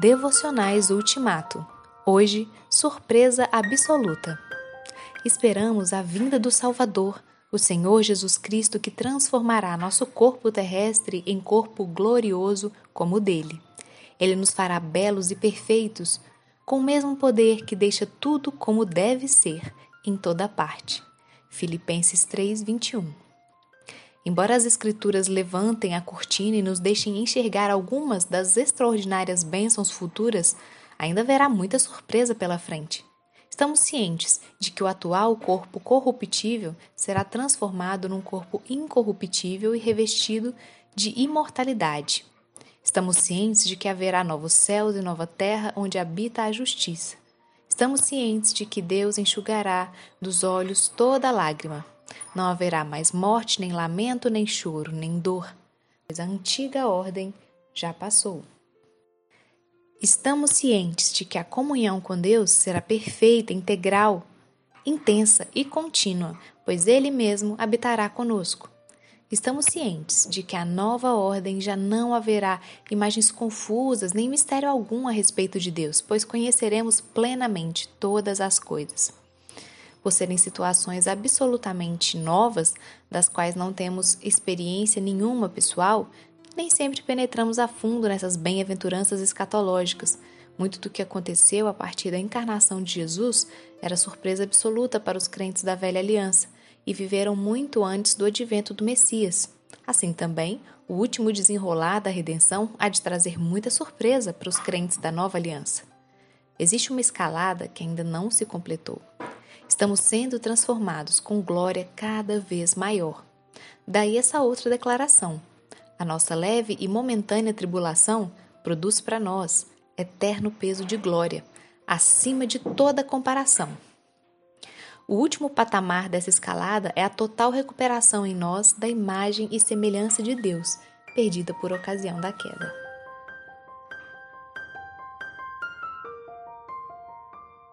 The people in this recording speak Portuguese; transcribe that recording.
Devocionais Ultimato. Hoje, surpresa absoluta. Esperamos a vinda do Salvador, o Senhor Jesus Cristo, que transformará nosso corpo terrestre em corpo glorioso como o dele. Ele nos fará belos e perfeitos, com o mesmo poder que deixa tudo como deve ser, em toda parte. Filipenses 3, 21. Embora as Escrituras levantem a cortina e nos deixem enxergar algumas das extraordinárias bênçãos futuras, ainda haverá muita surpresa pela frente. Estamos cientes de que o atual corpo corruptível será transformado num corpo incorruptível e revestido de imortalidade. Estamos cientes de que haverá novos céus e nova terra onde habita a justiça. Estamos cientes de que Deus enxugará dos olhos toda lágrima não haverá mais morte, nem lamento, nem choro, nem dor, pois a antiga ordem já passou. Estamos cientes de que a comunhão com Deus será perfeita, integral, intensa e contínua, pois Ele mesmo habitará conosco. Estamos cientes de que a nova ordem já não haverá imagens confusas nem mistério algum a respeito de Deus, pois conheceremos plenamente todas as coisas por serem situações absolutamente novas, das quais não temos experiência nenhuma pessoal, nem sempre penetramos a fundo nessas bem-aventuranças escatológicas. Muito do que aconteceu a partir da encarnação de Jesus era surpresa absoluta para os crentes da velha aliança e viveram muito antes do advento do Messias. Assim também, o último desenrolar da redenção há de trazer muita surpresa para os crentes da nova aliança. Existe uma escalada que ainda não se completou. Estamos sendo transformados com glória cada vez maior. Daí essa outra declaração. A nossa leve e momentânea tribulação produz para nós eterno peso de glória, acima de toda comparação. O último patamar dessa escalada é a total recuperação em nós da imagem e semelhança de Deus, perdida por ocasião da queda.